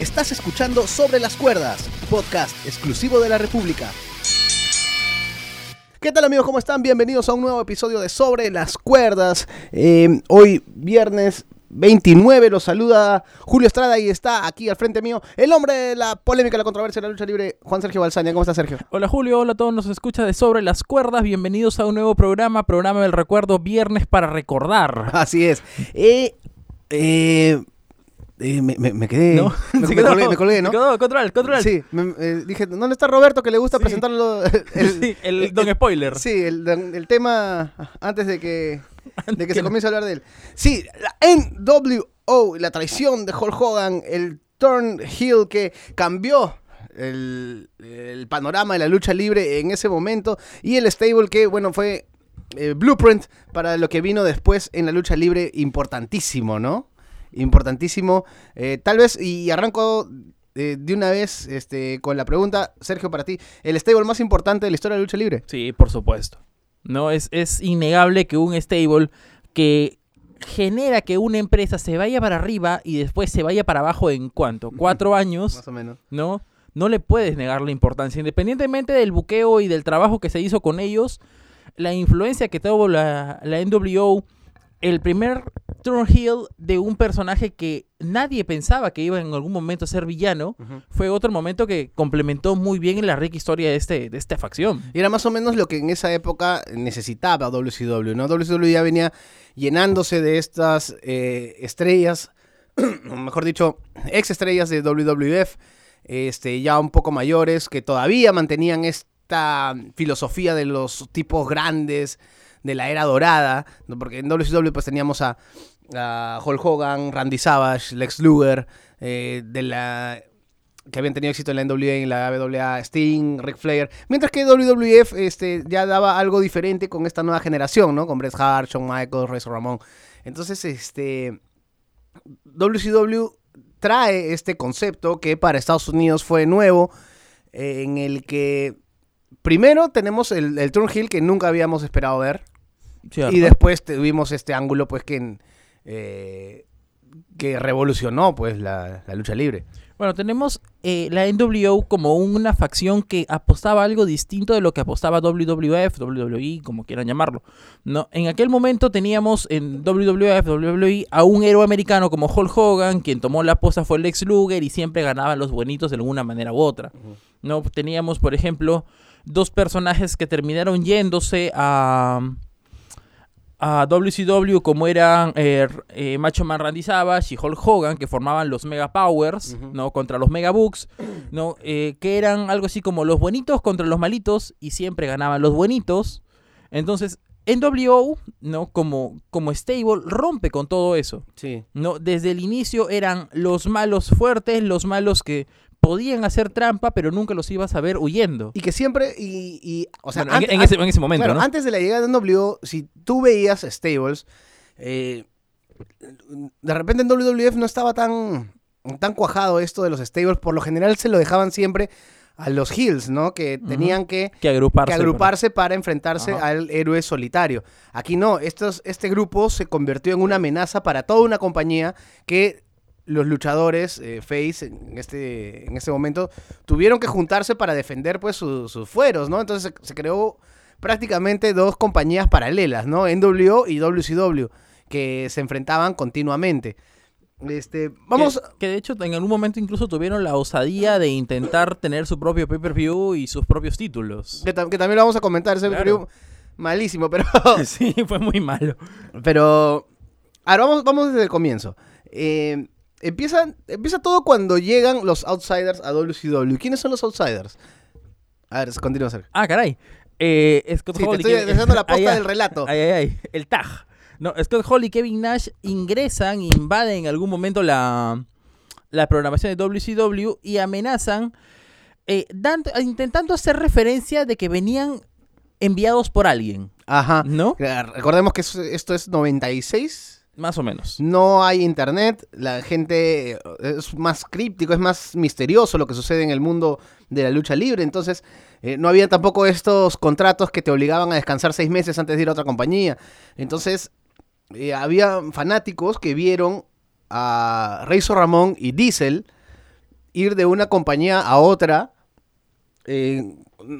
Estás escuchando Sobre las Cuerdas, podcast exclusivo de la República. ¿Qué tal amigos? ¿Cómo están? Bienvenidos a un nuevo episodio de Sobre las Cuerdas. Eh, hoy viernes 29 los saluda Julio Estrada y está aquí al frente mío el hombre de la polémica, la controversia, la lucha libre, Juan Sergio Balsaña. ¿Cómo está Sergio? Hola Julio, hola a todos, nos escucha de Sobre las Cuerdas. Bienvenidos a un nuevo programa, programa del recuerdo, viernes para recordar. Así es. Eh, eh, eh, me, me- me quedé. ¿No? Me, quedó, colgué, me colgué, ¿no? Quedó, control, control. Sí, me- eh, dije, ¿dónde está Roberto que le gusta Sí. presentarlo? El, Sí, el Don Spoiler. Sí, el, el tema antes de que, de que se comience a hablar de él. Sí, la NWO, la traición de Hulk Hogan, el turn heel que cambió el, el panorama de la lucha libre en ese momento y el stable que, bueno, fue eh, blueprint para lo que vino después en la lucha libre importantísimo, ¿no? Importantísimo. Eh, tal vez, y arranco eh, de una vez este, con la pregunta, Sergio, para ti, ¿el stable más importante de la historia de la lucha libre? Sí, por supuesto. No, es, es innegable que un stable que genera que una empresa se vaya para arriba y después se vaya para abajo en cuánto, cuatro años, Más o menos. ¿no? No le puedes negar la importancia. Independientemente del buqueo y del trabajo que se hizo con ellos, la influencia que tuvo la, la NWO, el primer turn heel de un personaje que nadie pensaba que iba en algún momento a ser villano, fue otro momento que complementó muy bien en la rica historia de, este, de esta facción. Y era más o menos lo que en esa época necesitaba WCW, ¿no? WCW ya venía llenándose de estas eh, estrellas, mejor dicho, ex estrellas de WWF, este, ya un poco mayores, que todavía mantenían esta filosofía de los tipos grandes de la era dorada, porque en WCW pues teníamos a, Hulk Hogan, Randy Savage, Lex Luger, eh, de la que habían tenido éxito en la NWA en la WWA, Sting, Ric Flair, mientras que WWF este, ya daba algo diferente con esta nueva generación, ¿no? Con Bret Hart, Shawn Michaels, Razor Ramón. Entonces, este, WCW trae este concepto que para Estados Unidos fue nuevo, eh, en el que primero tenemos el, el turn heel que nunca habíamos esperado ver, ¿cierto? y después tuvimos este ángulo, pues, que, eh, que revolucionó, pues, la, la lucha libre. Bueno, tenemos eh, la NWO como una facción que apostaba algo distinto de lo que apostaba WWF, WWE, como quieran llamarlo. No, en aquel momento teníamos en WWF, WWE a un héroe americano como Hulk Hogan, quien tomó la aposta fue Lex Luger y siempre ganaban los buenitos de alguna manera u otra. No, teníamos, por ejemplo, dos personajes que terminaron yéndose a a WCW como eran eh, eh, Macho Man Randy Savage y Hulk Hogan que formaban los Mega Powers. ¿no? Contra los Mega Bucks, ¿no? Eh, que eran algo así como los buenitos contra los malitos y siempre ganaban los buenitos. Entonces, NWO, ¿no? Como, como stable rompe con todo eso, Sí. ¿no? Desde el inicio eran los malos fuertes, los malos que podían hacer trampa, pero nunca los ibas a ver huyendo. Y que siempre, y, y, o sea, Bueno, en- ese, en ese momento, claro, ¿no? antes de la llegada de NWO, si tú veías stables, eh, de repente en WWF no estaba tan, tan cuajado esto de los stables, por lo general se lo dejaban siempre a los heels, ¿no? Que tenían que, que agruparse. que agruparse para enfrentarse Ajá. al héroe solitario. Aquí no, estos, este grupo se convirtió en una amenaza para toda una compañía que los luchadores eh, face en este, en este momento tuvieron que juntarse para defender pues su- sus fueros, ¿no? Entonces se, se creó prácticamente dos compañías paralelas, ¿no? NWO y WCW, que se enfrentaban continuamente. Este, vamos, Que, que de hecho en algún momento incluso tuvieron la osadía de intentar tener su propio pay-per-view y sus propios títulos. que, tam- que también lo vamos a comentar, ese Claro. periodo malísimo, pero sí, fue muy malo. Pero. Ahora vamos, vamos desde el comienzo. Eh, empieza, empieza todo cuando llegan los outsiders a WCW. ¿Quiénes son los outsiders? A ver, continúa, Sergio. Ah, caray. Eh, Scott Sí, Hall estoy Kevin- dejando la posta Ay, del relato. Ay, ay, ay. El tag. No, Scott Hall y Kevin Nash ingresan, invaden en algún momento la, la programación de WCW y amenazan, eh, intentando hacer referencia de que venían enviados por alguien, Ajá. ¿no? Recordemos que esto es 96. Más o menos. No hay internet. La gente eh, es más críptico, es más misterioso lo que sucede en el mundo de la lucha libre. Entonces, eh, no había tampoco estos contratos que te obligaban a descansar seis meses antes de ir a otra compañía. Entonces, eh, había fanáticos que vieron a Razor Ramón y Diesel ir de una compañía a otra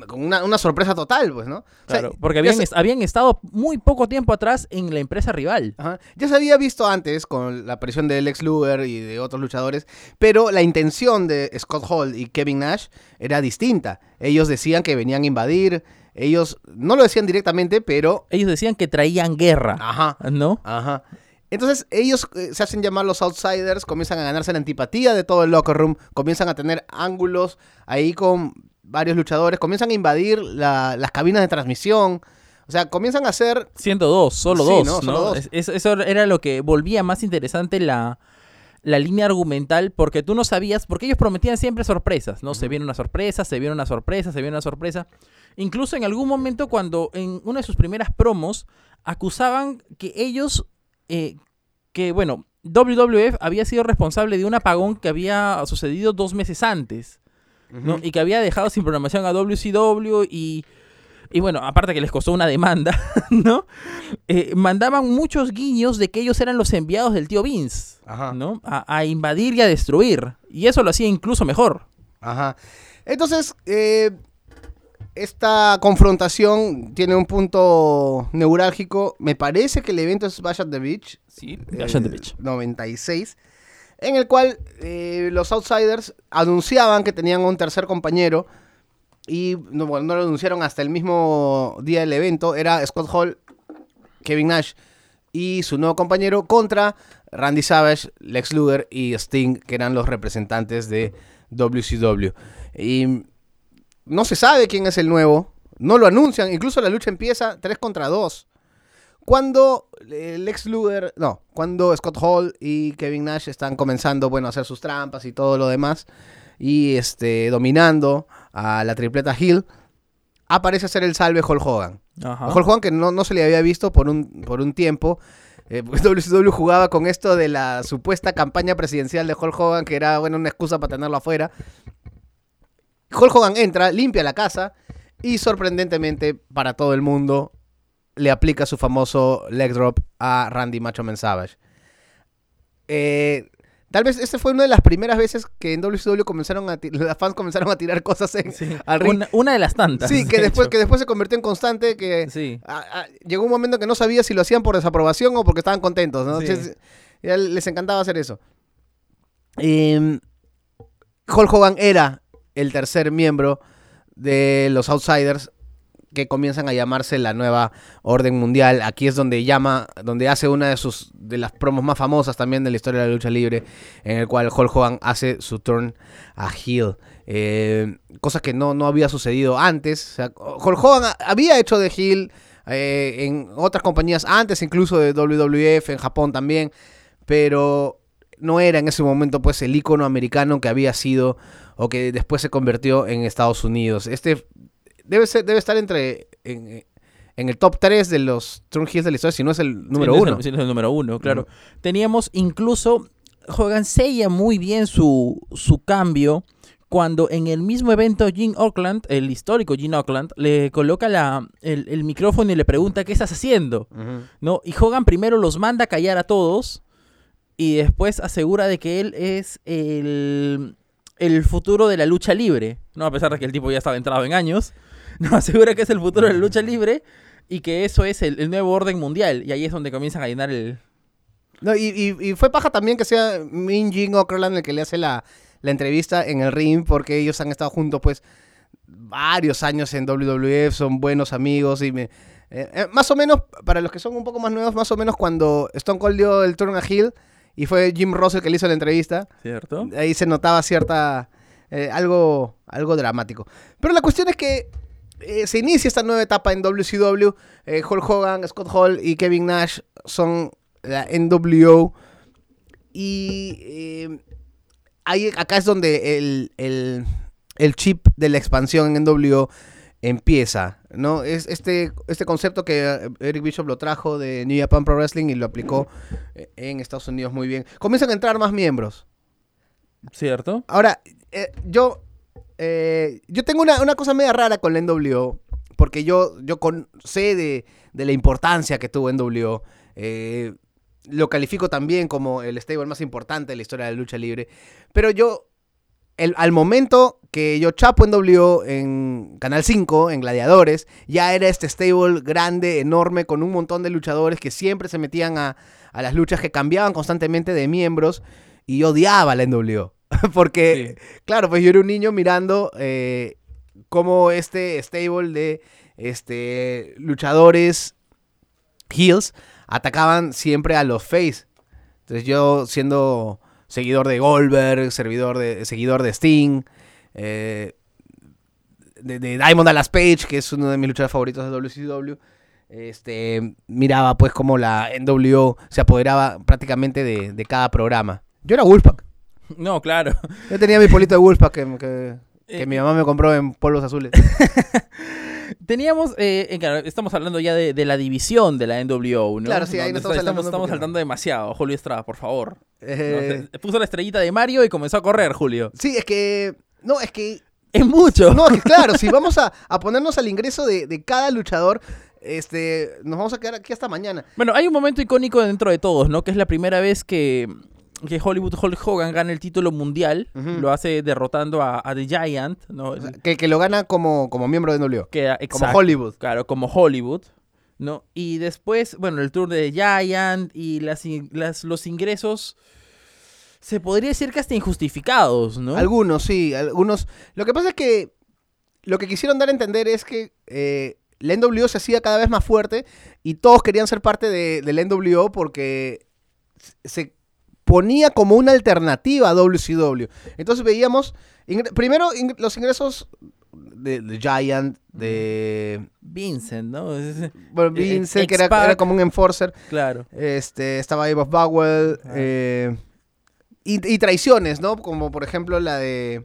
con una, una sorpresa total, pues, ¿no? O sea, Claro, porque habían, habían estado muy poco tiempo atrás en la empresa rival. Ajá. Ya se había visto antes con la aparición de Lex Luger y de otros luchadores, pero la intención de Scott Hall y Kevin Nash era distinta. Ellos decían que venían a invadir, ellos no lo decían directamente, pero... Ellos decían que traían guerra, Ajá, ¿no? ajá. Entonces ellos eh, se hacen llamar los outsiders, comienzan a ganarse la antipatía de todo el locker room, comienzan a tener ángulos ahí con varios luchadores, comienzan a invadir la- las cabinas de transmisión, o sea, comienzan a hacer... Siendo dos, solo Sí, dos, ¿no? ¿no? Solo dos. Es- Eso, eso era lo que volvía más interesante la, la línea argumental, porque tú no sabías, porque ellos prometían siempre sorpresas, ¿no? Se viene una sorpresa, se viene una sorpresa, se viene una sorpresa. Incluso en algún momento cuando en una de sus primeras promos acusaban que ellos, eh, que bueno, WWF había sido responsable de un apagón que había sucedido dos meses antes. ¿No? Y que había dejado sin programación a WCW y, y bueno, aparte que les costó una demanda, ¿no? Eh, mandaban muchos guiños de que ellos eran los enviados del tío Vince, Ajá. ¿no? A, a invadir y a destruir. Y eso lo hacía incluso mejor. Ajá. Entonces, eh, esta confrontación tiene un punto neurálgico. Me parece que el evento es Bash at the Beach. Sí, eh, 96. En el cual eh, los Outsiders anunciaban que tenían un tercer compañero. Y no, bueno, no lo anunciaron hasta el mismo día del evento. Era Scott Hall, Kevin Nash y su nuevo compañero contra Randy Savage, Lex Luger y Sting, que eran los representantes de WCW. Y no se sabe quién es el nuevo, no lo anuncian, incluso la lucha empieza 3 contra 2. Cuando eh, Lex Luger, no, cuando Scott Hall y Kevin Nash están comenzando, bueno, a hacer sus trampas y todo lo demás, y este, dominando a la tripleta Hill, aparece a ser el salve Hulk Hogan. Ajá. Hulk Hogan que no, no se le había visto por un, por un tiempo. Eh, WCW jugaba con esto de la supuesta campaña presidencial de Hulk Hogan, que era bueno, una excusa para tenerlo afuera. Hulk Hogan entra, limpia la casa y sorprendentemente para todo el mundo le aplica su famoso leg drop a Randy Macho Man Savage. Eh, tal vez esta fue una de las primeras veces que en WCW comenzaron a los fans comenzaron a tirar cosas en, al ring. Una, una de las tantas. Sí, que de después, hecho. que después se convirtió en constante, que Sí. a- a- llegó un momento que no sabía si lo hacían por desaprobación o porque estaban contentos, ¿no? Sí. Entonces, ya les encantaba hacer eso. Eh, Hulk Hogan era el tercer miembro de los Outsiders que comienzan a llamarse la nueva orden mundial. Aquí es donde llama, donde hace una de sus de las promos más famosas también de la historia de la lucha libre, en el cual Hulk Hogan hace su turn a heel. Eh, cosa que no, no había sucedido antes. O sea, Hulk Hogan había hecho de heel eh, en otras compañías antes, incluso de WWF, en Japón también, pero no era en ese momento pues el icono americano que había sido o que después se convirtió en Estados Unidos. Este debe ser debe estar entre en, en el top 3 de los heels de la historia, si no es el número Sí, no es el- uno. sí, no es el número uno, claro. Teníamos incluso, Hogan sella muy bien su, su cambio cuando en el mismo evento Gene Oakland, el histórico Gene Oakland, le coloca la, el, el micrófono y le pregunta qué estás haciendo. ¿no? Y Hogan primero los manda a callar a todos y después asegura de que él es el, el futuro de la lucha libre, ¿no? A pesar de que el tipo ya estaba entrado en años, no, asegura que es el futuro de la lucha libre y que eso es el, el nuevo orden mundial. Y ahí es donde comienzan a llenar el... No, y, y- y fue paja también que sea Min Jin Okerland el que le hace la, la entrevista en el ring, porque ellos han estado juntos, pues, varios años en WWF, son buenos amigos y me, eh, eh, más o menos, para los que son un poco más nuevos, más o menos cuando Stone Cold dio el turno a Hill y fue Jim Ross el que le hizo la entrevista, ¿Cierto? ahí se notaba cierta, eh, algo, algo dramático. Pero la cuestión es que eh, se inicia esta nueva etapa en WCW, eh, Hulk Hogan, Scott Hall y Kevin Nash son la NWO y eh, ahí, acá es donde el, el- el chip de la expansión en NWO empieza, ¿no? Es este, este concepto que Eric Bishop lo trajo de New Japan Pro Wrestling y lo aplicó en Estados Unidos muy bien. Comienzan a entrar más miembros. ¿Cierto? Ahora, yo, eh, yo tengo una, una cosa media rara con la NWO, porque yo, yo sé de, de la importancia que tuvo NWO. eh, lo califico también como el stable más importante de la historia de la lucha libre. Pero yo el- al momento que yo chapo W en Canal 5, en Gladiadores, ya era este stable grande, enorme, con un montón de luchadores que siempre se metían a, a las luchas, que cambiaban constantemente de miembros, y odiaba la NWO. Porque, claro, pues yo era un niño mirando eh, cómo este stable de este, luchadores heels atacaban siempre a los face. Entonces yo siendo seguidor de Goldberg, servidor de, seguidor de Sting, eh, de, de Diamond Dallas Page, que es uno de mis luchadores favoritos de WCW, este, miraba pues como la NWO se apoderaba prácticamente de, de cada programa. Yo era Wolfpack. No, claro. Yo tenía mi polito de Wolfpack que, que- que Eh, mi mamá me compró en polvos azules. Teníamos, eh, eh, claro, estamos hablando ya de, de la división de la NWO, ¿no? Claro, sí, ahí No, nos estamos estamos poquito. saltando demasiado. Julio Estrada, por favor. No, Eh, se- puso la estrellita de Mario y comenzó a correr, Julio. sí, es que... No, es que Es mucho. No, es que claro, si vamos a, a ponernos al ingreso de, de cada luchador, este, nos vamos a quedar aquí hasta mañana. Bueno, hay un momento icónico dentro de todos, ¿no? Que es la primera vez que, que Hollywood Hulk Hogan gana el título mundial. Lo hace derrotando a, a The Giant, ¿no? O sea, que, que lo gana como, como miembro de NWO. Que- Como Hollywood. Claro, como Hollywood, ¿no? Y después, bueno, el tour de The Giant y las, los ingresos, se podría decir que hasta injustificados, ¿no? Algunos, sí, algunos. Lo que pasa es que lo que quisieron dar a entender es que eh, la NWO se hacía cada vez más fuerte y todos querían ser parte de, de la NWO porque se ponía como una alternativa a WCW. Entonces veíamos, ingre- primero ing- los ingresos de, de Giant, de Vincent, ¿no? Bueno, Eh, Vincent, que era, como un enforcer. claro. Este, estaba of Bowell. Ah. eh, y, y traiciones, ¿no? Como por ejemplo la de.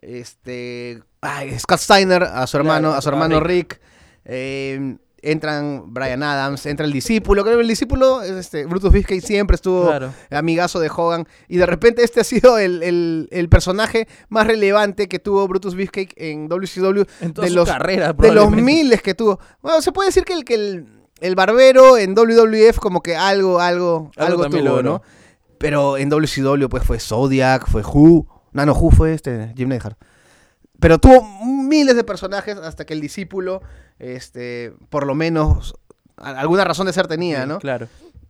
Este. ay, Scott Steiner a su hermano, Claro, a su hermano Rick. Rick. eh, entran Brian Adams, entra el discípulo. Creo que el discípulo, es este, Brutus Beefcake siempre estuvo Claro. amigazo de Hogan. Y de repente este ha sido el, el- el personaje más relevante que tuvo Brutus Beefcake en WCW En toda de su los, carrera, de los miles que tuvo. Bueno, se puede decir que el, que el, el barbero en WWF como que algo, algo, Algo tuvo. ¿no? Pero en WCW pues fue Zodiac, fue Who. No, no, Who fue este, Jim Neidhart. Pero tuvo miles de personajes hasta que el discípulo, este, por lo menos, alguna razón de ser tenía, ¿no? Claro.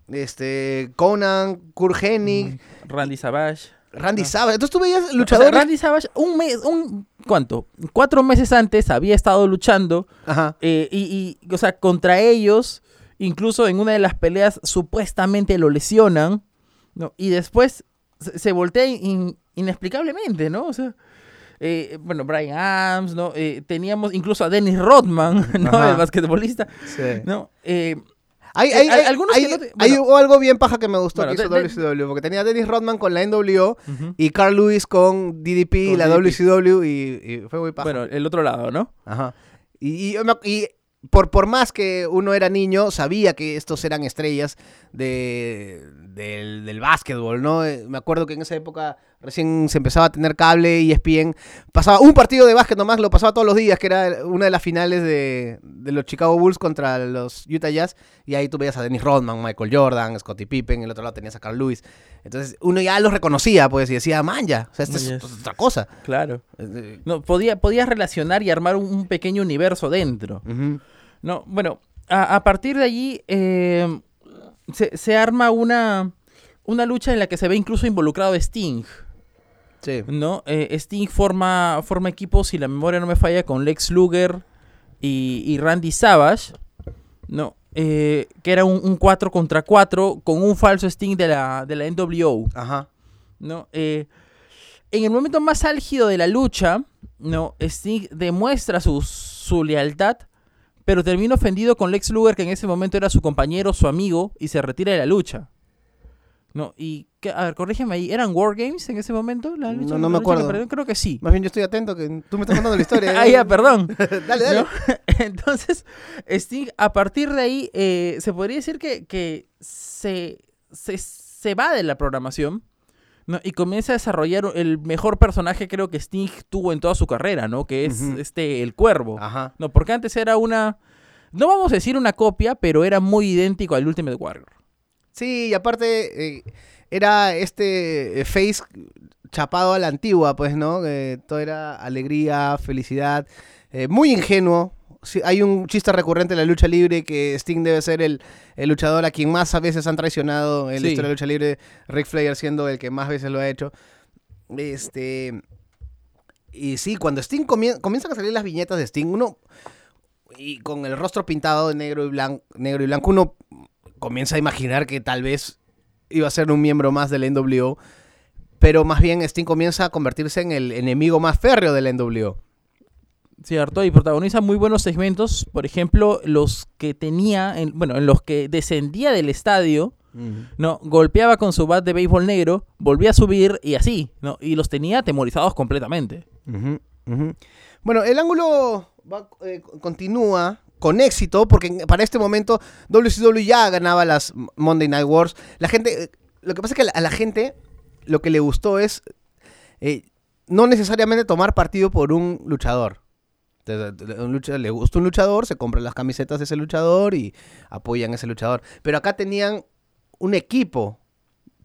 Este, Conan, Kurt Hennig, Randy Savage. Randy Ah. Savage. Entonces tú veías O sea, luchadores... Randy Savage, un mes, un, ¿cuánto? Cuatro meses antes había estado luchando Ajá. eh, y, y, o sea, contra ellos, incluso en una de las peleas supuestamente lo lesionan, ¿no? Y después se, se voltea in- inexplicablemente, ¿no? O sea, eh, bueno, Brian Adams, ¿no? Eh, teníamos incluso a Dennis Rodman, ¿no? Ajá. El basquetbolista, Sí. ¿no? Eh, Hay, Eh, hay, hay algunos hay- que no te- algo bien paja que me gustó Bueno, que hizo de- de- WCW, porque tenía a Dennis Rodman con la NWO y Carl Lewis con DDP y la DDP. WCW y, y fue muy paja. Bueno, el otro lado, ¿no? Ajá. Y, y y por, por más que uno era niño, sabía que estos eran estrellas de, del, del básquetbol, ¿no? Me acuerdo que en esa época recién se empezaba a tener cable y ESPN. Pasaba un partido de básquet nomás, lo pasaba todos los días, que era una de las finales de, de los Chicago Bulls contra los Utah Jazz. Y ahí tú veías a Dennis Rodman, Michael Jordan, Scottie Pippen, el otro lado tenías a Carl Lewis. Entonces uno ya los reconocía, pues, y decía, man, ya, o sea, esta es otra cosa. Claro. Eh, No, podía, podías relacionar y armar un, un pequeño universo dentro. No, bueno, a, a partir de allí eh, se, se arma una, una lucha en la que se ve incluso involucrado Sting, Sí. ¿no? Eh, Sting forma, forma equipo, si la memoria no me falla, con Lex Luger y, y Randy Savage, ¿no? Eh, que era un, un 4 contra 4 con un falso Sting de la, de la NWO. Ajá. ¿no? Eh, en el momento más álgido de la lucha, ¿no? Sting demuestra su, su lealtad, pero termina ofendido con Lex Luger, que en ese momento era su compañero, su amigo, y se retira de la lucha. ¿No? Y, a ver, corrígeme ahí, ¿eran Wargames en ese momento? La No, lucha- no me que acuerdo. Creo que sí. Más bien yo estoy atento, que tú me estás contando la historia. ¿eh? ah, ya, perdón. dale, dale. ¿no? Entonces, Sting, a partir de ahí, eh, se podría decir que, que se, se, se va de la programación ¿no? y comienza a desarrollar el mejor personaje creo que Sting tuvo en toda su carrera, ¿no? Que es este el cuervo. Ajá. No, porque antes era una. No vamos a decir una copia, pero era muy idéntico al Ultimate Warrior. Sí, y aparte eh, era este eh, face chapado a la antigua, pues, ¿no? Que todo era alegría, felicidad, eh, muy ingenuo. Sí, hay un chiste recurrente en la lucha libre que Sting debe ser el, el luchador a quien más a veces han traicionado en la Sí. historia de la lucha libre, Ric Flair siendo el que más veces lo ha hecho. Este. Y sí, cuando Sting comien- comienzan a salir las viñetas de Sting, uno. Y con el rostro pintado de negro y blanco, negro y blanco, uno comienza a imaginar que tal vez iba a ser un miembro más del NWO. Pero más bien Sting comienza a convertirse en el enemigo más férreo del NWO. Cierto, y protagoniza muy buenos segmentos, por ejemplo, los que tenía, en, bueno, en los que descendía del estadio, ¿no? Golpeaba con su bat de béisbol negro, volvía a subir y así, ¿no? Y los tenía atemorizados completamente. Bueno, el ángulo va- eh, continúa con éxito porque para este momento WCW ya ganaba las Monday Night Wars. La gente, eh, lo que pasa es que a la, gente lo que le gustó es eh, no necesariamente tomar partido por un luchador. Un lucha- le gusta un luchador, se compran las camisetas de ese luchador y apoyan a ese luchador. Pero acá tenían un equipo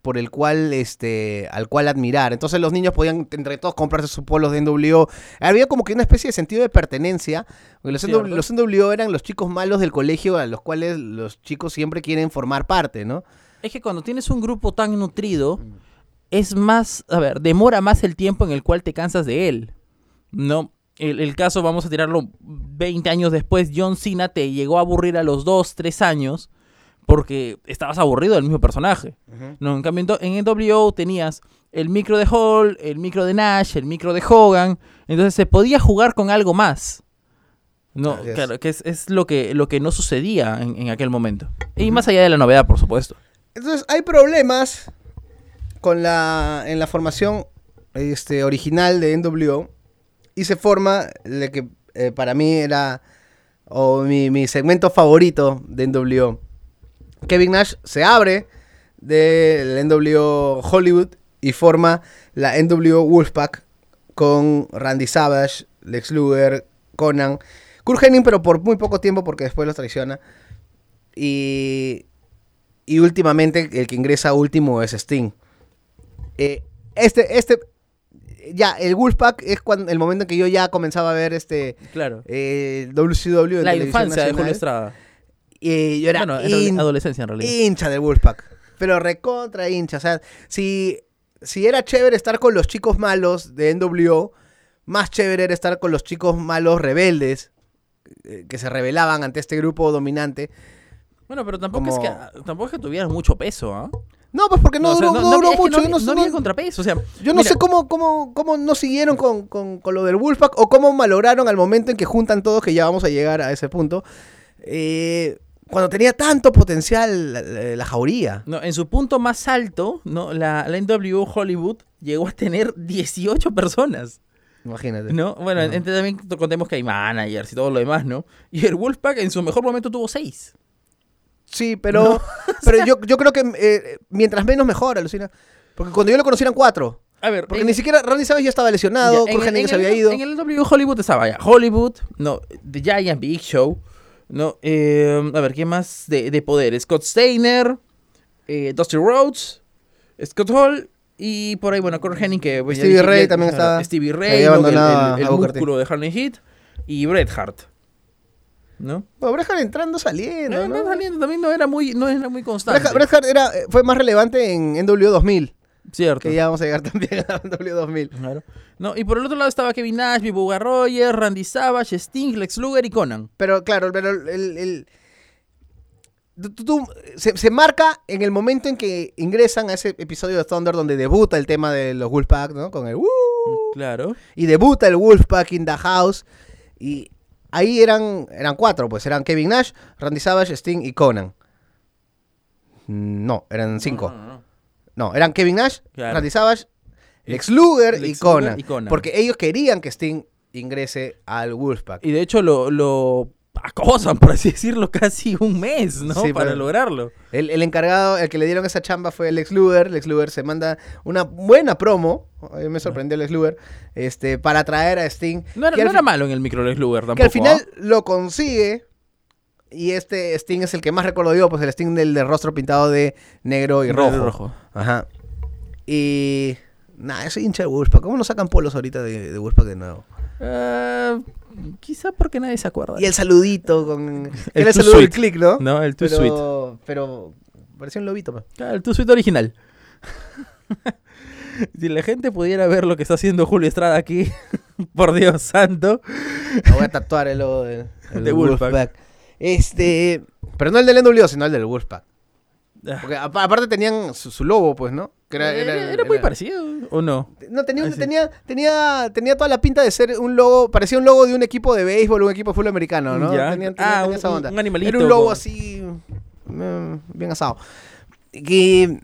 por el cual este al cual admirar. Entonces los niños podían entre todos comprarse sus polos de NWO. Había como que una especie de sentido de pertenencia. porque Los, Cierto. NW los NWO eran los chicos malos del colegio a los cuales los chicos siempre quieren formar parte, ¿no? Es que cuando tienes un grupo tan nutrido, es más, a ver, demora más el tiempo en el cual te cansas de él. No, el, el caso, vamos a tirarlo 20 años después, John Cena te llegó a aburrir a los 2, 3 años porque estabas aburrido del mismo personaje. No, en cambio, en en NWO tenías el micro de Hall, el micro de Nash, el micro de Hogan, entonces se podía jugar con algo más. No, Así es. claro, que es, es lo que lo que no sucedía en, en aquel momento. Y más allá de la novedad, por supuesto. Entonces hay problemas con la en la formación este, original de NWO y se forma el que eh, para mí era o mi, mi segmento favorito de NWO. Kevin Nash se abre del NWO Hollywood y forma la NWO Wolfpack con Randy Savage, Lex Luger, Conan, Kurt Hennig, pero por muy poco tiempo porque después los traiciona. Y, y últimamente el que ingresa último es Sting. Eh, este, este, ya, el Wolfpack es cuando, el momento en que yo ya comenzaba a ver este Claro. eh, WCW. en La infancia de Julio. Estrada. Y yo era Bueno, en adolescencia en realidad. hincha del Wolfpack. Pero recontra hincha. O sea, si, si era chévere estar con los chicos malos de NWO, más chévere era estar con los chicos malos rebeldes eh, que se rebelaban ante este grupo dominante. Bueno, pero tampoco Como- es que tampoco es que tuvieran mucho peso, ¿ah? No, pues porque no, o sea, duró, no duró que mucho. No, yo no, no sé- había contrapeso, o sea, yo no mira, sé cómo, cómo, cómo no siguieron con, con- con lo del Wolfpack o cómo malograron al momento en que juntan todos, que ya vamos a llegar a ese punto. eh, cuando tenía tanto potencial la, la- la jauría. no, en su punto más alto, no, la, la NWO Hollywood llegó a tener 18 personas, Imagínate. ¿no? Bueno, entre también contemos que hay managers y todo lo demás, ¿no? Y el Wolfpack en su mejor momento tuvo 6. Sí, pero, pero yo, yo creo que eh, mientras menos mejor, alucina. Porque cuando yo lo conocí eran cuatro. A ver, Porque en- ni siquiera Randy Savage ya estaba lesionado, Ya, Hennig se el- había ido. En el W Hollywood estaba ya Hollywood, no, The Giant Big Show, no, eh, a ver, ¿qué más de, de poder? Scott Steiner, eh, Dusty Rhodes, Scott Hall y por ahí, bueno, Kurt Hennig que... pues, Stevie dije- Ray ya- también estaba. Stevie Ray, ¿no? el, el- el músculo de Harley Heat y Bret Hart, ¿no? Bueno, Bret Hart entrando, saliendo, Eh, ¿no? no, saliendo también no era muy, no era muy constante. Bret Hart, Bret Hart era, eh, fue más relevante en NW 2000, Cierto. que ya vamos a llegar también a NW 2000. Claro. No, y por el otro lado estaba Kevin Nash, Bibuga Rogers, Randy Savage, Sting, Lex Luger y Conan. Pero claro, pero el... el- tú- tú- tú- se, se marca en el momento en que ingresan a ese episodio de Thunder donde debuta el tema de los Wolfpack, ¿no? Con el... "Woo", Claro. y debuta el Wolfpack in the House. Y ahí eran, eran cuatro, pues eran Kevin Nash, Randy Savage, Sting y Conan. Mm, No, eran cinco. No, no, eran Kevin Nash, Claro. Randy Savage, Lex Luger y, Luger Conan, y Conan. Porque ellos querían que Sting ingrese al Wolfpack. Y de hecho lo, lo acosan, por así decirlo, casi un mes, ¿no? Sí, Para lograrlo. El, el encargado, el que le dieron esa chamba fue Lex Luger. Lex Luger se manda una buena promo. Me sorprendió Lex Luger. Este, para traer a Sting. No era, no era malo en el micro Lex Luger tampoco. que al final ¿ah? lo consigue. Y este Sting es el que más recuerdo yo, pues el Sting del, del rostro pintado de negro y rojo. Ajá. Y Nah, soy hincha de Wolfpack. ¿Cómo no sacan polos ahorita de, de Wolfpack de nuevo? Ah, quizá porque nadie se acuerda. Y el saludito con... El Era el saludo del click, ¿no? No, el Too pero, Sweet. Pero parecía un lobito. pues. Claro, el Too Sweet original. si la gente pudiera ver lo que está haciendo Julio Estrada aquí, por Dios santo. Me voy a tatuar el logo del, el De Wolfpack. Este... Pero no el del NWO, sino el del Wolfpack. Ah, Porque apa- aparte tenían su, su logo, pues, ¿no? Que Era, era muy era- parecido, ¿o no? No, tenía, Ah, sí. tenía, tenía, tenía toda la pinta de ser un logo, parecía un logo de un equipo de béisbol, un equipo de fútbol americano, ¿no? Tenía, tenía- Ah, tenía esa onda. un animalito Era un logo con- así, mm, bien asado. Que-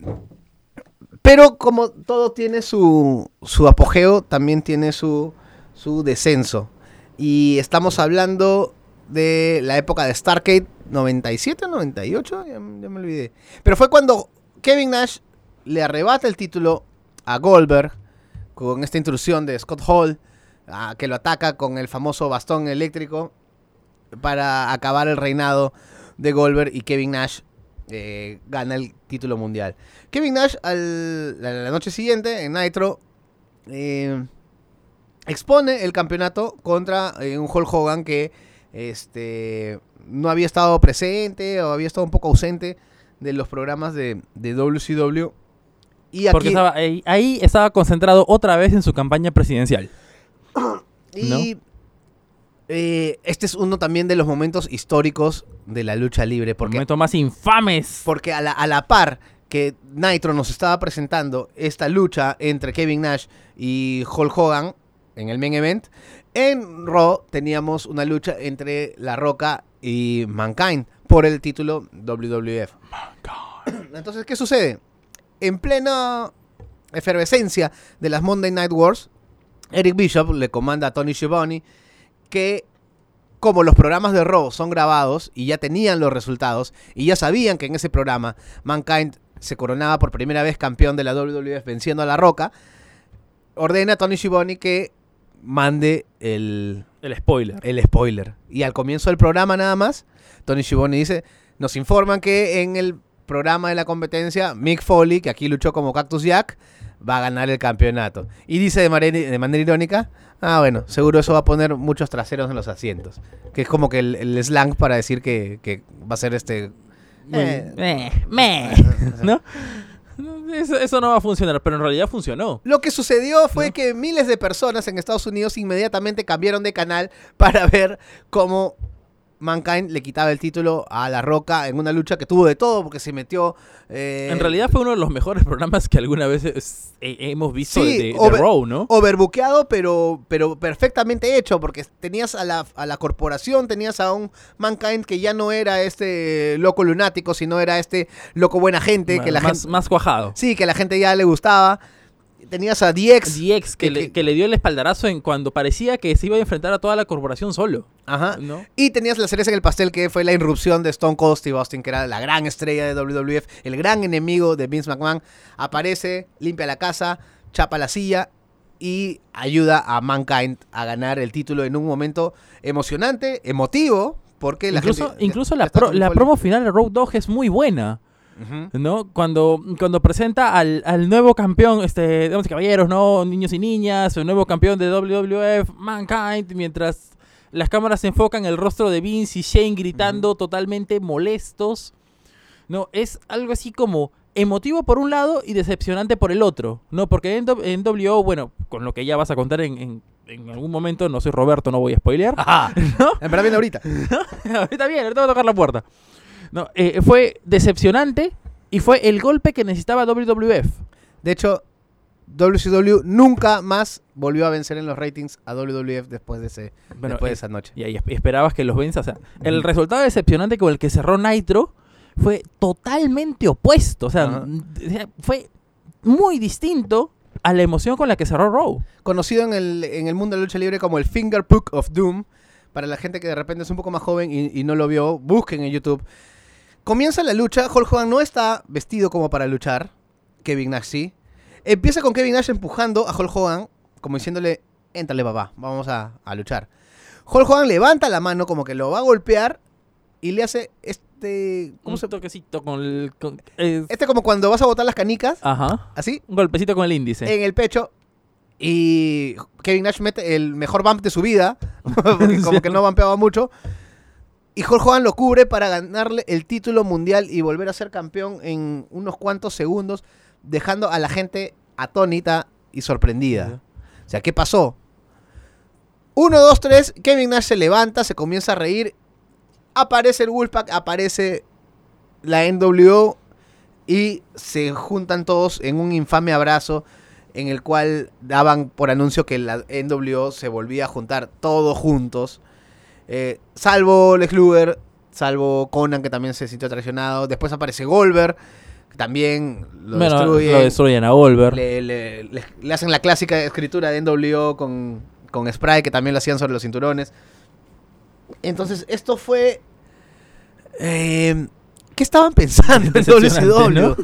pero como todo tiene su, su apogeo, también tiene su, su descenso. Y estamos hablando de la época de Starcade 97 o 98, ya, me olvidé. Pero fue cuando Kevin Nash le arrebata el título a Goldberg con esta intrusión de Scott Hall, ah, que lo ataca con el famoso bastón eléctrico para acabar el reinado de Goldberg y Kevin Nash eh, gana el título mundial. Kevin Nash al- la, la noche siguiente en Nitro eh, expone el campeonato contra eh, un Hulk Hogan que este, no había estado presente o había estado un poco ausente de los programas de, de WCW. Y Porque aquí, estaba ahí, ahí estaba concentrado otra vez en su campaña presidencial. y eh, este es uno también de los momentos históricos de la lucha libre. Por Porque momentos más infames. Porque a la, a la par que Nitro nos estaba presentando esta lucha entre Kevin Nash y Hulk Hogan en el main event, en Raw teníamos una lucha entre La Roca y Mankind por el título WWF. Entonces, ¿qué sucede? En plena efervescencia de las Monday Night Wars, Eric Bishop le comanda a Tony Schiavone que como los programas de Raw son grabados y ya tenían los resultados y ya sabían que en ese programa Mankind se coronaba por primera vez campeón de la WWF venciendo a La Roca, ordena a Tony Schiavone que mande el, El spoiler. el spoiler. Y al comienzo del programa nada más, Tony Schiavone dice, nos informan que en el programa de la competencia, Mick Foley, que aquí luchó como Cactus Jack, va a ganar el campeonato. Y dice de manera, de manera irónica, ah, bueno, seguro eso va a poner muchos traseros en los asientos. Que es como que el, el slang para decir que, que va a ser este... Eh, meh, meh, ¿No? Eso, eso no va a funcionar, pero en realidad funcionó. Lo que sucedió fue ¿No? que miles de personas en Estados Unidos inmediatamente cambiaron de canal para ver cómo Mankind le quitaba el título a La Roca en una lucha que tuvo de todo porque se metió... eh, En realidad fue uno de los mejores programas que alguna vez es- he- hemos visto Sí, de, de Raw, ¿no? overbuqueado, pero, pero perfectamente hecho, porque tenías a la, a la corporación, tenías a un Mankind que ya no era este loco lunático, sino era este loco buena gente, que la más, gente... más cuajado. Sí, que la gente ya le gustaba. Tenías a DX. DX, que, que- le, que- que le dio el espaldarazo en cuando parecía que se iba a enfrentar a toda la corporación solo, Ajá. ¿no? Y tenías la cereza en el pastel que fue la irrupción de Stone Cold Steve Austin, que era la gran estrella de WWF, el gran enemigo de Vince McMahon. Aparece, limpia la casa, chapa la silla y ayuda a Mankind a ganar el título en un momento emocionante, emotivo, porque la incluso gente... incluso la, pro- la promo final de Road Dogg es muy buena. ¿No? Cuando, cuando presenta al, al nuevo campeón, este, y caballeros, ¿no? Niños y niñas, el nuevo campeón de WWF, Mankind, mientras las cámaras se enfocan en el rostro de Vince y Shane gritando totalmente molestos. No, es algo así como emotivo por un lado y decepcionante por el otro, ¿no? Porque en, en WO, bueno, con lo que ya vas a contar en, en- en algún momento, no soy Roberto, no voy a spoilear. Ajá. En verdad viene ahorita. ahorita bien, ahorita voy a tocar la puerta. No, eh, fue decepcionante y fue el golpe que necesitaba WWF. De hecho, WCW nunca más volvió a vencer en los ratings a WWF después de, ese, Bueno, después de esa noche. Y esperabas que los venza. O sea, el resultado decepcionante con el que cerró Nitro fue totalmente opuesto. O sea, fue muy distinto a la emoción con la que cerró Raw. conocido en el, en el mundo de la lucha libre como el Finger of Doom. Para la gente que de repente es un poco más joven y, y no lo vio, busquen en YouTube. Comienza la lucha, Hulk Hogan no está vestido como para luchar, Kevin Nash sí. Empieza con Kevin Nash empujando a Hulk Hogan, como diciéndole, éntrale papá, vamos a, a luchar. Hulk Hogan levanta la mano como que lo va a golpear y le hace es- este... ¿Cómo Un se...? toquecito con el... con- es- Este como cuando vas a botar las canicas, Ajá. así, Un golpecito con el índice. en el pecho. Y Kevin Nash mete el mejor bump de su vida, porque como que no bampeaba mucho. Y Hulk Hogan lo cubre para ganarle el título mundial y volver a ser campeón en unos cuantos segundos, dejando a la gente atónita y sorprendida. O sea, ¿qué pasó? Uno, dos, tres, Kevin Nash se levanta, se comienza a reír, aparece el Wolfpack, aparece la NWO y se juntan todos en un infame abrazo en el cual daban por anuncio que la NWO se volvía a juntar todos juntos, eh, salvo Lex Luger, salvo Conan que también se sintió traicionado, después aparece Goldberg, que también lo Bueno, destruye, lo destruyen a Volver. le, le- le- le hacen la clásica escritura de NWO con, con spray, que también lo hacían sobre los cinturones. Entonces, esto fue... eh, ¿Qué estaban pensando en WCW?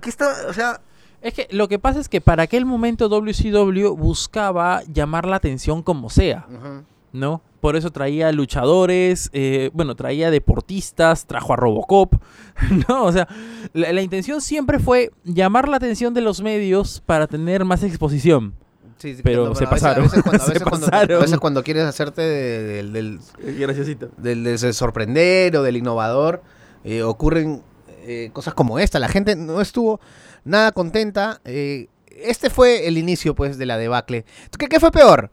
¿Qué estaba, o sea, Es que lo que pasa es que para aquel momento WCW buscaba llamar la atención como sea, ujú. ¿No? Por eso traía luchadores, eh, bueno, traía deportistas, trajo a Robocop, ¿no? O sea, la, la intención siempre fue llamar la atención de los medios para tener más exposición. Sí, sí, Pero se a veces- pasaron, A veces, cuando, a se veces cuando- pasaron. a veces cuando quieres hacerte de- de- del, Graciosito. del, del sorprender o del innovador, eh, ocurren eh, cosas como esta. La gente no estuvo nada contenta. eh, este fue el inicio, pues, de la debacle. ¿Qué, qué fue peor?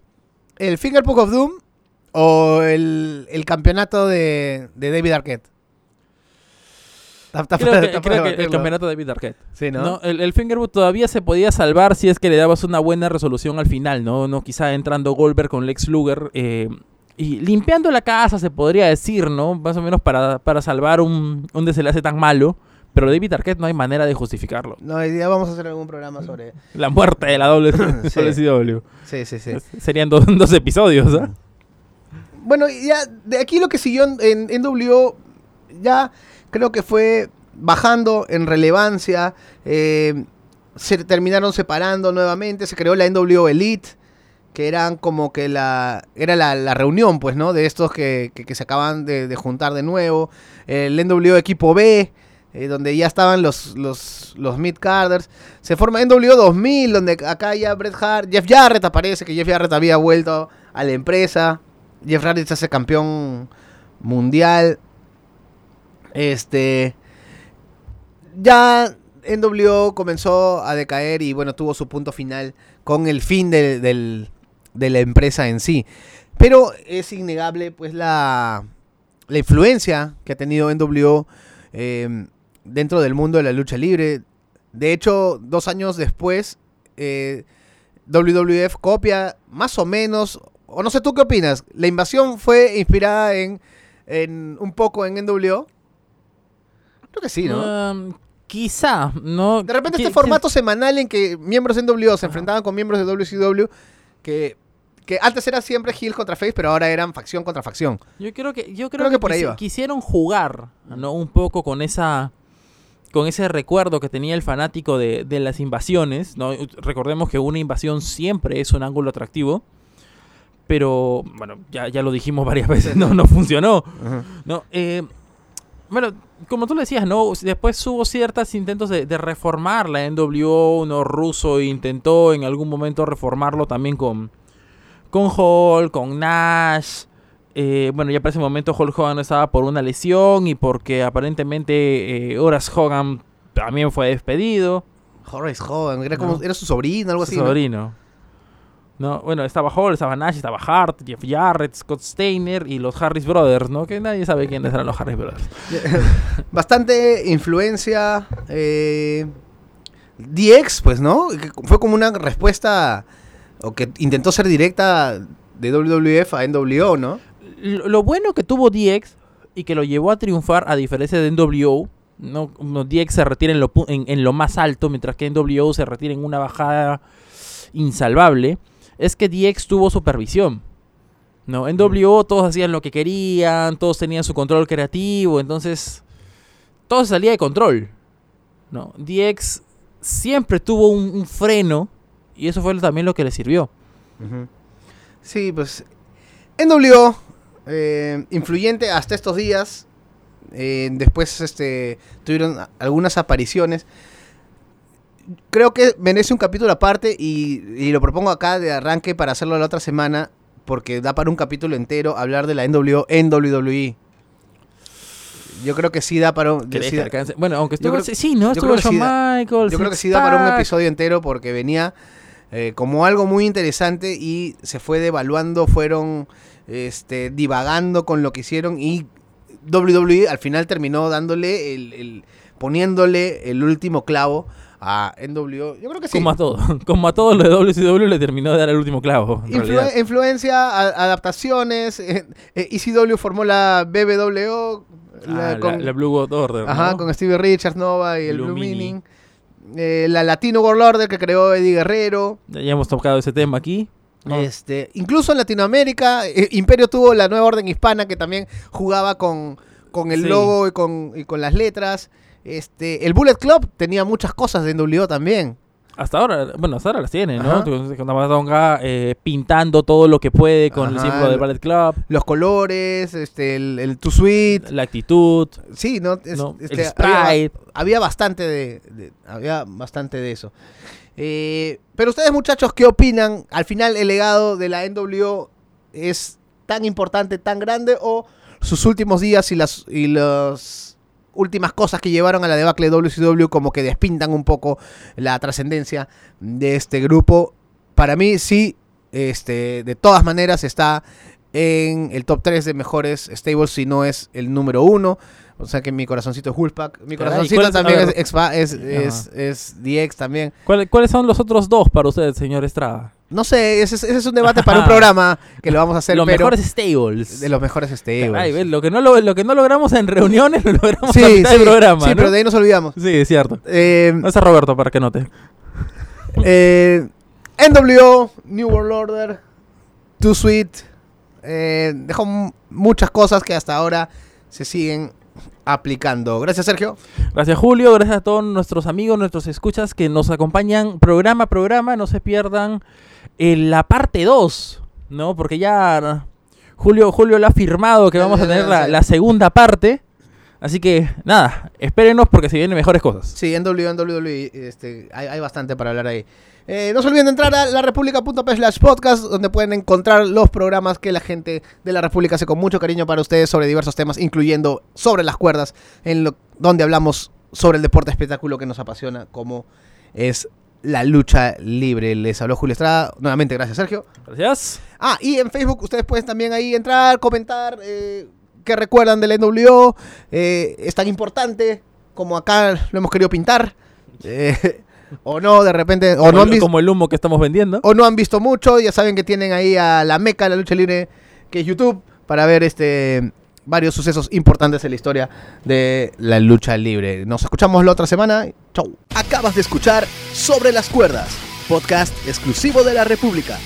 ¿El Finger Book of Doom o el, el campeonato de, de David Arquette? Está- Creo que, está creo que el campeonato de David Arquette. Sí, ¿no? ¿no? El, el Fingerboot todavía se podía salvar si es que le dabas una buena resolución al final, ¿no? no quizá entrando Goldberg con Lex Luger eh, y limpiando la casa, se podría decir, ¿no? Más o menos para, para salvar un, un desenlace tan malo. Pero David Arquette no hay manera de justificarlo. No, hoy día vamos a hacer algún programa sobre... La muerte de la doble Sí. Sí, sí, sí. Serían dos, dos episodios, ¿ah? Bueno, ya de aquí lo que siguió en, en NWO ya creo que fue bajando en relevancia. eh, se terminaron separando nuevamente. Se creó la NWO Elite, que eran como que la. Era la, reunión, pues, ¿no? De estos que, que- se acaban de, juntar de nuevo. El NWO Equipo B. eh, donde ya estaban los, los, los mid-carders. Se forma NWO 2000, donde acá ya Bret Hart, Jeff Jarrett aparece, que Jeff Jarrett había vuelto a la empresa. Jeff Jarrett se hace campeón mundial. Este. Ya NWO comenzó a decaer y bueno, tuvo su punto final con el fin de la empresa en sí. Pero es innegable, pues, la, influencia que ha tenido NWO eh, dentro del mundo de la lucha libre. De hecho, dos años después, eh, WWF copia más o menos, o no sé tú qué opinas, la invasión fue inspirada en, en un poco en NWO. Creo que sí, ¿no? Um, quizá, ¿no? De repente este formato semanal en que miembros de NWO se enfrentaban con miembros de WCW, que, que antes era siempre heel contra face, pero ahora eran facción contra facción. Yo creo que, yo creo Creo que que, por ahí va. quisieron jugar, ¿no? Un poco con esa con ese recuerdo que tenía el fanático de, de las invasiones, ¿no? Recordemos que una invasión siempre es un ángulo atractivo, pero bueno, ya, ya lo dijimos varias veces, no, no funcionó. No, eh, bueno, como tú lo decías, ¿no? Después hubo ciertos intentos de, de reformar la NWO, ¿no? Russo intentó en algún momento reformarlo también con, con Hall, con Nash. Eh, bueno, ya para ese momento Hulk Hogan estaba por una lesión y porque aparentemente eh, Horace Hogan también fue despedido. Horace Hogan, era, como, No. era su sobrino, algo su así. ¿no? sobrino. ¿no? Bueno, estaba Hall, estaba Nash, estaba Hart, Jeff Jarrett, Scott Steiner y los Harris Brothers, ¿no? Que nadie sabe quiénes eran los Harris Brothers. Bastante influencia. Eh, DX, pues, ¿no? Que Fue como una respuesta, o que intentó ser directa de WWF a NWO, ¿no? Lo lo bueno que tuvo DX y que lo llevó a triunfar a diferencia de NWO, no, no, DX se retira en lo, en, en lo más alto, mientras que NWO se retira en una bajada insalvable, es que DX tuvo supervisión. No, en NWO todos hacían lo que querían, todos tenían su control creativo, entonces todo salía de control. No, DX siempre tuvo un, un freno y eso fue también lo que le sirvió. Sí, pues. NWO, eh, influyente hasta estos días. eh, después este, tuvieron algunas apariciones. Creo que merece un capítulo aparte y, y lo propongo acá de arranque para hacerlo la otra semana, porque da para un capítulo entero hablar de la NWO en WWE. Yo creo que sí da para un... ¿Querés sí da-? Bueno, aunque yo estuvo... creo- sí, ¿no? Estuvo Shawn sí Michaels. Yo creo que sí da para un episodio entero porque venía eh, como algo muy interesante y se fue devaluando, fueron este, divagando con lo que hicieron y WWE al final terminó dándole el, el- poniéndole el último clavo a NWO. Yo creo que sí. Como a todo. Como a todo lo de WCW le terminó de dar el último clavo. Influ- influencia, a- adaptaciones. eh, eh, ECW formó la BBWO. la- Ah, la, con- la Blue God Order. Ajá, ¿no? con Stevie Richards, Nova y el Blue. Meaning. Eh, la Latino World Order que creó Eddie Guerrero. Ya hemos tocado ese tema aquí. ¿no? Este, incluso en Latinoamérica, eh, Imperio tuvo la nueva orden hispana que también jugaba con, con el Sí. logo y con, y con las letras. Este, el Bullet Club tenía muchas cosas de NWO también. Hasta ahora, bueno, hasta ahora las tiene, ¿no? Tamadonga, eh, pintando todo lo que puede con el símbolo del Ballet Club, Los colores, este, el, el Too Sweet. la actitud, Sí, ¿no? Es- ¿no? este, el había, sprite. había bastante de, de- había bastante de eso. Eh, pero ustedes, muchachos, ¿qué opinan? Al final, el legado de la NWO es tan importante, tan grande, o sus últimos días y las y las últimas cosas que llevaron a la debacle de WCW como que despintan un poco la trascendencia de este grupo. Para mí, sí, este, de todas maneras está en el top 3 de mejores stables, si no es el número uno. O sea que mi corazoncito es Wolfpack. Mi corazoncito también es, es, Ajá. es, es DX también. ¿Cuál- ¿Cuáles son los otros dos para usted, señor Estrada? No sé, ese, es- ese es un debate para un programa que lo vamos a hacer, los pero mejores stables. de los mejores stables. Lo, que no lo, lo que no logramos en reuniones lo logramos Sí, mitad sí, programa. sí ¿no? pero de ahí nos olvidamos. Sí, es cierto. Eh, No es a Roberto para que note. eh, NWO, New World Order, Too Sweet, eh, dejó muchas cosas que hasta ahora se siguen aplicando. Gracias, Sergio. Gracias Julio, gracias a todos nuestros amigos, nuestros escuchas que nos acompañan programa a programa. No se pierdan eh, la parte 2, ¿no? Porque ya Julio, Julio lo ha firmado que vamos a tener la, segunda parte. Así que nada, espérenos porque se vienen mejores cosas. Sí, en en WWE, este, hay, hay bastante para hablar ahí. Eh, no se olviden de entrar a larepublica.p slash podcast, donde pueden encontrar los programas que la gente de la República hace con mucho cariño para ustedes sobre diversos temas, incluyendo sobre las cuerdas, en lo, donde hablamos sobre el deporte espectáculo que nos apasiona, como es la lucha libre. Les habló Julio Estrada. Nuevamente, gracias, Sergio. Gracias. Ah, y en Facebook ustedes pueden también ahí entrar, comentar eh, qué recuerdan del NWO. eh, es tan importante como acá lo hemos querido pintar. eh, o no, de repente, o como, no, han visto, como el humo que estamos vendiendo. o no han visto mucho. Ya saben que tienen ahí a la meca de la lucha libre, que es YouTube, para ver este varios sucesos importantes en la historia de la lucha libre. Nos escuchamos la otra semana. Chau. Acabas de escuchar Sobre las Cuerdas, podcast exclusivo de la República.